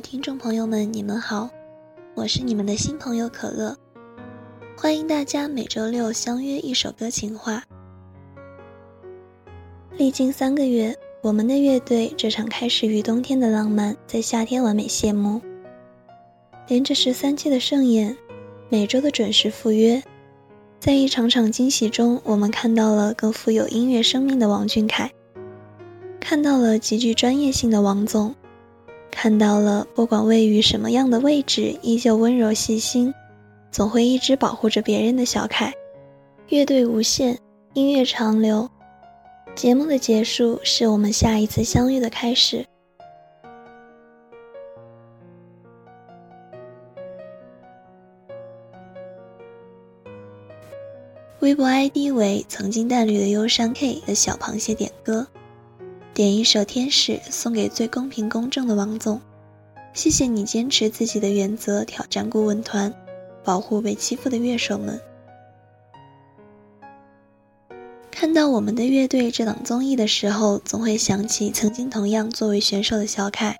听众朋友们，你们好，我是你们的新朋友可乐，欢迎大家每周六相约一首歌情话。历经三个月，我们的乐队这场开始于冬天的浪漫，在夏天完美谢幕。连着十三期的盛宴，每周的准时赴约，在一场场惊喜中，我们看到了更富有音乐生命的王俊凯，看到了极具专业性的王总。看到了，不管位于什么样的位置，依旧温柔细心，总会一直保护着别人的小凯。乐队无限，音乐长流。节目的结束是我们下一次相遇的开始。微博 ID 为曾经淡绿的忧伤 K 的小螃蟹点歌。点一首《天使》送给最公平公正的王总，谢谢你坚持自己的原则，挑战顾问团，保护被欺负的乐手们。看到我们的乐队这档综艺的时候，总会想起曾经同样作为选手的小凯。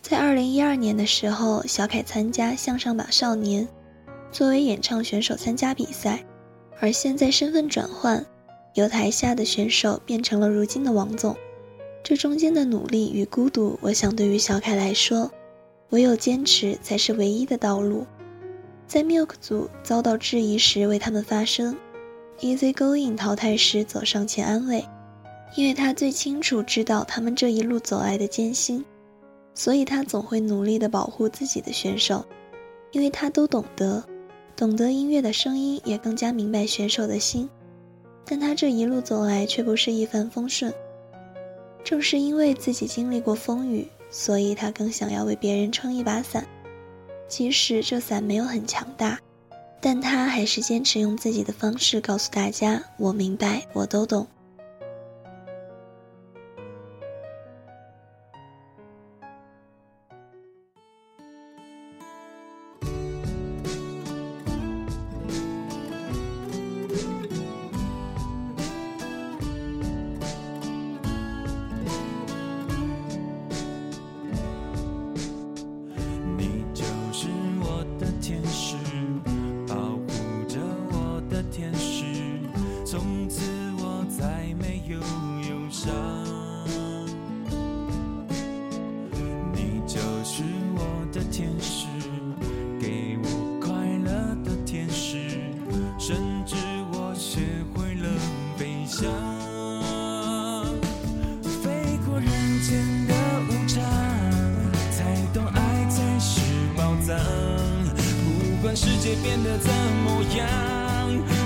在二零一二年的时候，小凯参加《向上吧少年》，作为演唱选手参加比赛，而现在身份转换。由台下的选手变成了如今的王总，这中间的努力与孤独，我想对于小凯来说，唯有坚持才是唯一的道路。在 Milk 组遭到质疑时，为他们发声；Easy Going 淘汰时走上前安慰，因为他最清楚知道他们这一路走来的艰辛，所以他总会努力地保护自己的选手，因为他都懂得，懂得音乐的声音，也更加明白选手的心。但他这一路走来却不是一帆风顺。正是因为自己经历过风雨，所以他更想要为别人撑一把伞。即使这伞没有很强大，但他还是坚持用自己的方式告诉大家：“我明白，我都懂。”样？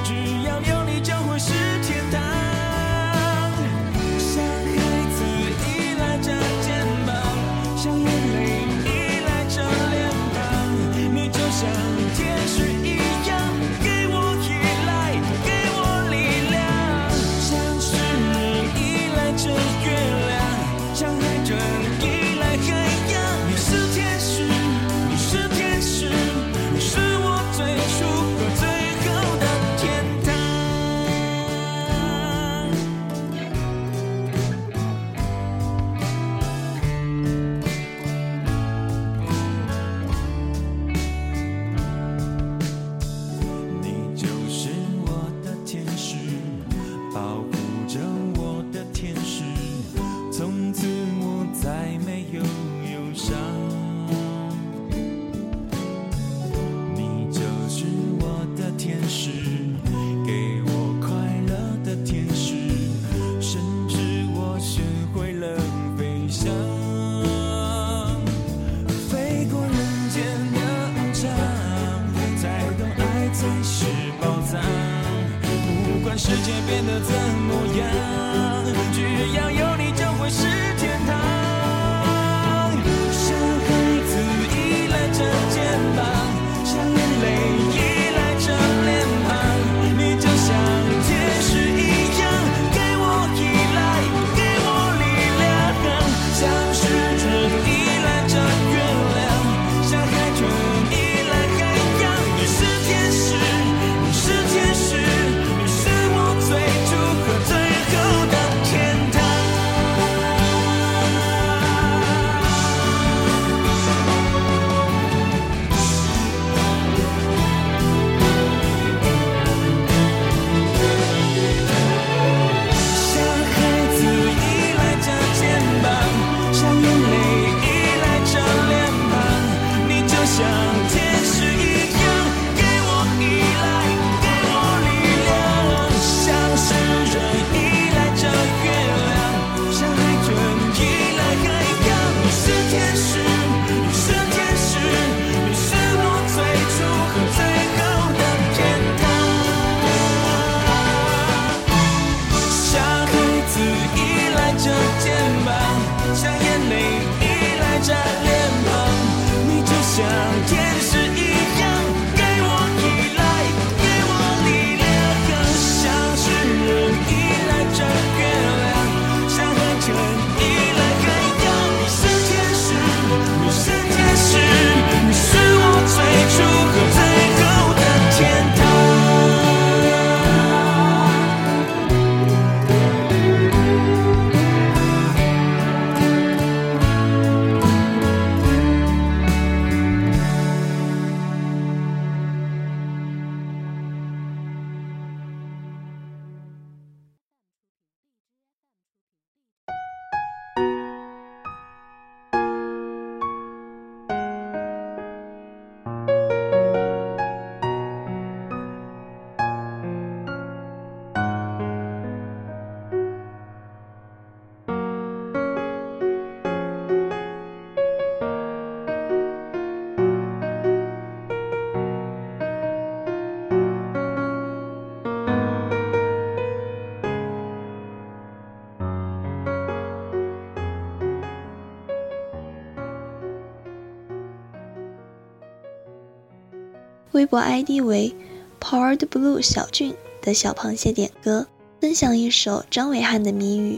微博 ID 为 Powered Blue 小俊的小螃蟹点歌，分享一首张伟汉的《谜语》。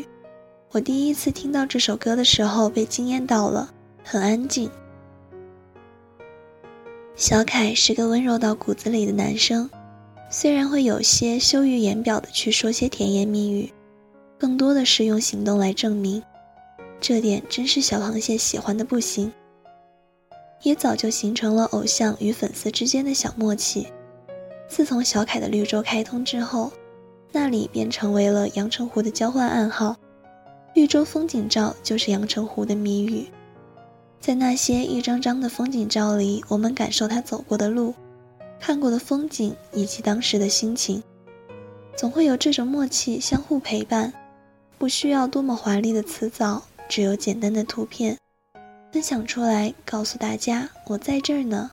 我第一次听到这首歌的时候被惊艳到了，很安静。小凯是个温柔到骨子里的男生，虽然会有些羞于言表的去说些甜言蜜语，更多的是用行动来证明。这点真是小螃蟹喜欢的不行。也早就形成了偶像与粉丝之间的小默契。自从小凯的绿洲开通之后，那里便成为了阳澄湖的交换暗号。绿洲风景照就是阳澄湖的谜语。在那些一张张的风景照里，我们感受他走过的路、看过的风景以及当时的心情。总会有这种默契相互陪伴，不需要多么华丽的辞藻，只有简单的图片。分享出来，告诉大家我在这儿呢。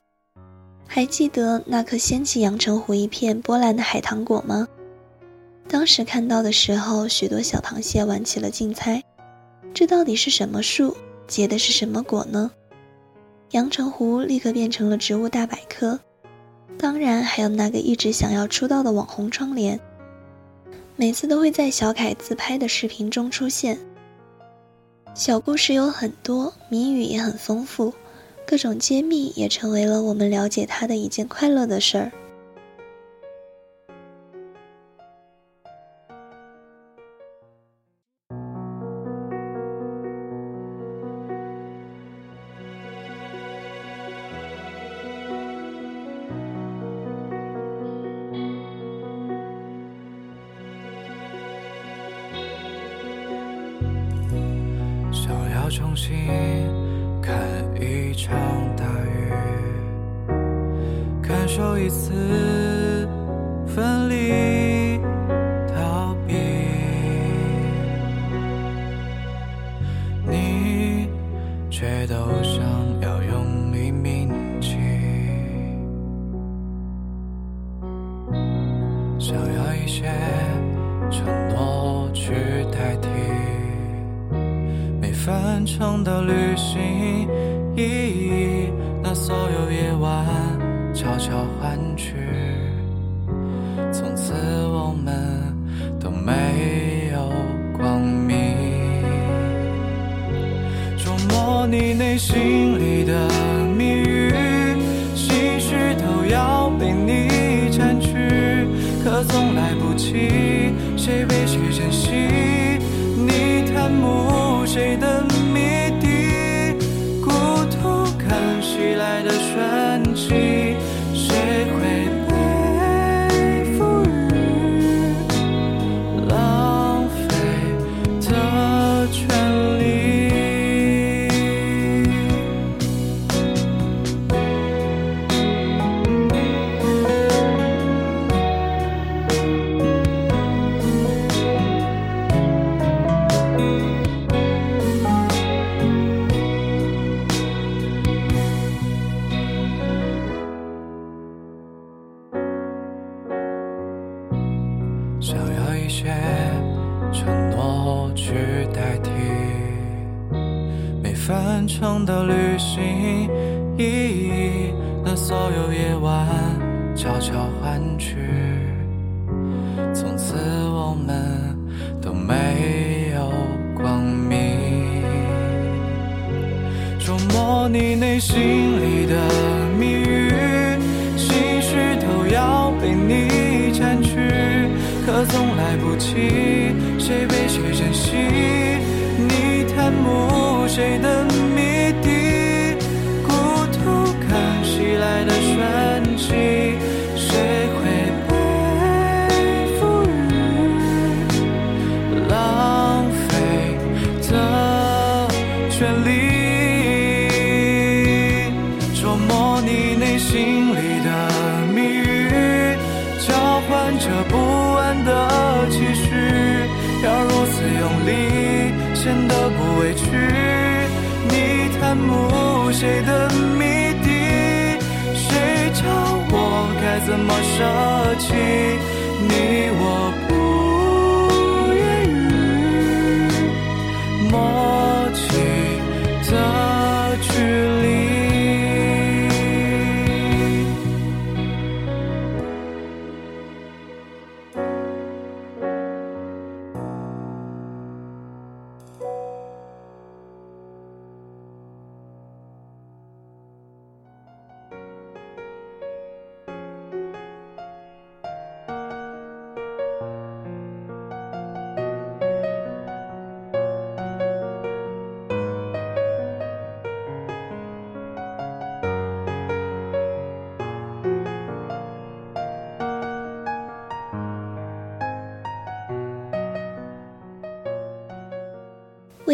还记得那颗掀起阳澄湖一片波澜的海棠果吗？当时看到的时候，许多小螃蟹玩起了竞猜，这到底是什么树，结的是什么果呢？阳澄湖立刻变成了植物大百科，当然还有那个一直想要出道的网红窗帘，每次都会在小凯自拍的视频中出现。小故事有很多，谜语也很丰富，各种揭秘也成为了我们了解他的一件快乐的事儿。心看一场大雨，感受一次翻成的旅行意义，那所有夜晚悄悄换去，从此我们都没有光明。琢磨你内心里的谜语，心绪都要被你占据，可总来不及，谁被谁珍惜？悄悄换去，从此我们都没有光明。琢磨你内心里的谜语，心绪都要被你占据，可总来不及，谁被谁珍惜？你贪慕谁的心里的谜语，交换着不安的期许，要如此用力，显得不委屈。你贪慕谁的谜底？谁教我该怎么舍弃？你我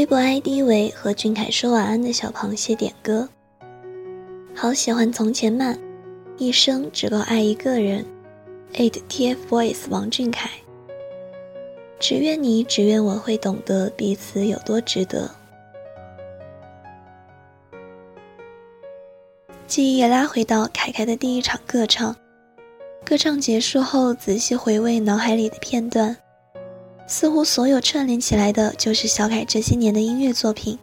微博 ID 为和俊凯说晚安的小螃蟹点歌。好喜欢从前慢，一生只够爱一个人。eight TFBOYS 王俊凯。只愿你，只愿我会懂得彼此有多值得。记忆也拉回到凯凯的第一场歌唱，歌唱结束后，仔细回味脑海里的片段。似乎所有串联起来的，就是小凯这些年的音乐作品。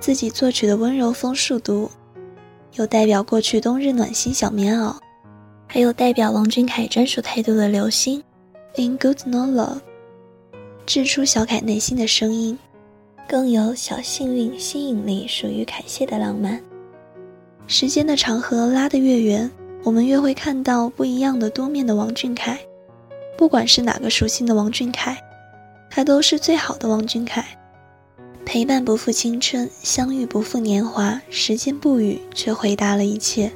自己作曲的《温柔风树读》，有代表过去冬日暖心小棉袄，还有代表王俊凯专属态度的《流星》，In Good No Love，掷出小凯内心的声音，更有小幸运吸引力，属于凯谢的浪漫。时间的长河拉得越远，我们越会看到不一样的多面的王俊凯。不管是哪个属性的王俊凯，他都是最好的王俊凯。陪伴不负青春，相遇不负年华，时间不语，却回答了一切。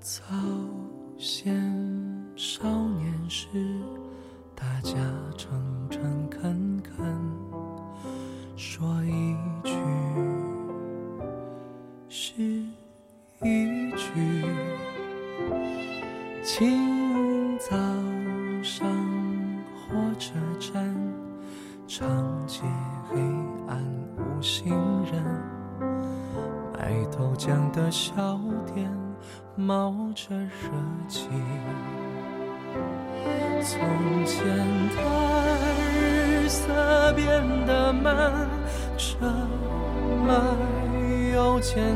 早先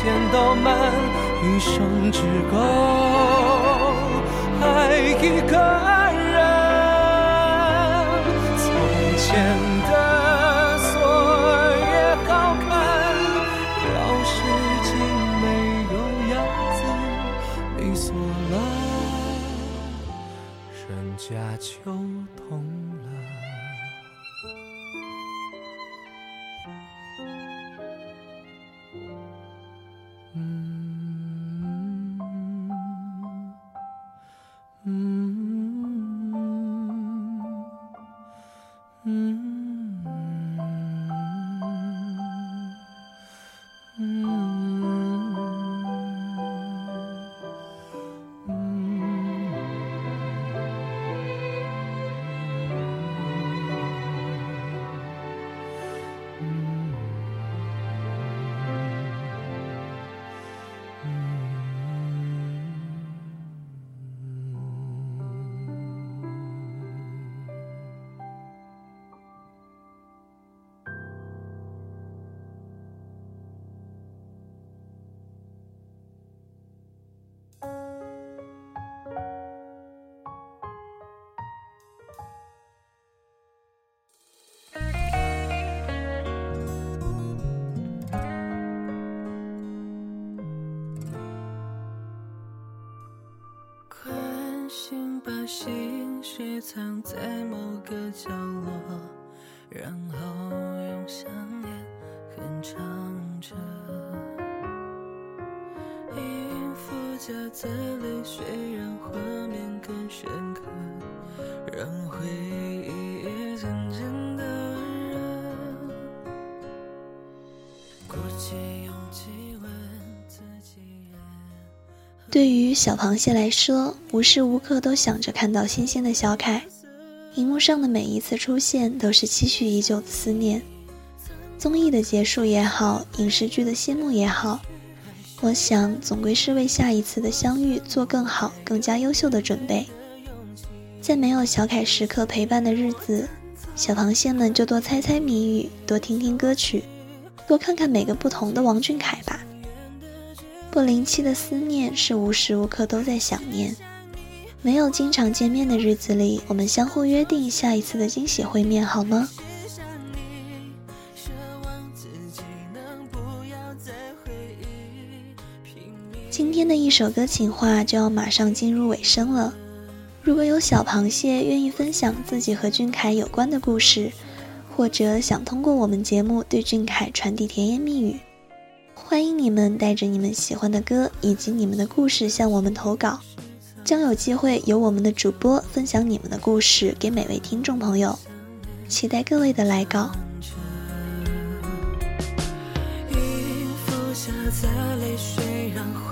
邮件都慢，一生只够爱一个人。从前的锁也好看，钥匙竟没有样子，你锁了。人家就嗯。符夹杂泪水，让画面更深刻，让回忆也渐渐的温热。鼓起勇气问自己。对于小螃蟹来说，无时无刻都想着看到新鲜的小凯，荧幕上的每一次出现都是期许已久的思念。综艺的结束也好，影视剧的谢幕也好，我想总归是为下一次的相遇做更好、更加优秀的准备。在没有小凯时刻陪伴的日子，小螃蟹们就多猜猜谜语，多听听歌曲，多看看每个不同的王俊凯吧。不灵期的思念是无时无刻都在想念。没有经常见面的日子里，我们相互约定下一次的惊喜会面，好吗？今天的一首歌情话就要马上进入尾声了。如果有小螃蟹愿意分享自己和俊凯有关的故事，或者想通过我们节目对俊凯传递甜言蜜语，欢迎你们带着你们喜欢的歌以及你们的故事向我们投稿，将有机会由我们的主播分享你们的故事给每位听众朋友，期待各位的来稿。音符夹杂泪水，让画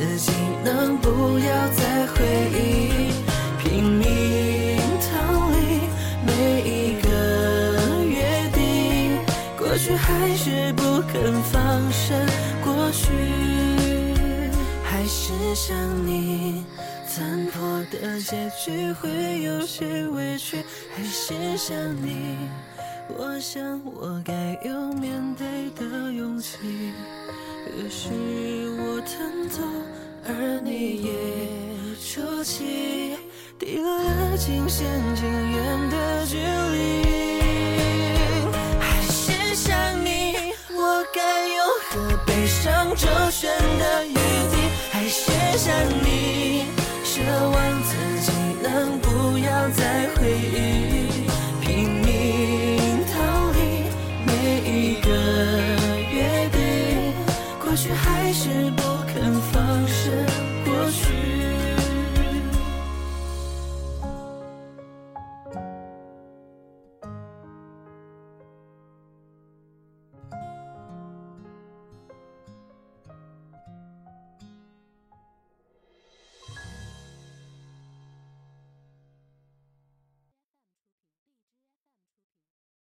自己能不要再回忆，拼命逃离每一个约定，过去还是不肯放生过去，还是想你。残破的结局会有些委屈，还是想你。我想我该有面对的勇气，可是我弹走，而你也出奇，滴落了尽线尽远的距离。还是想你，我该有何悲伤周旋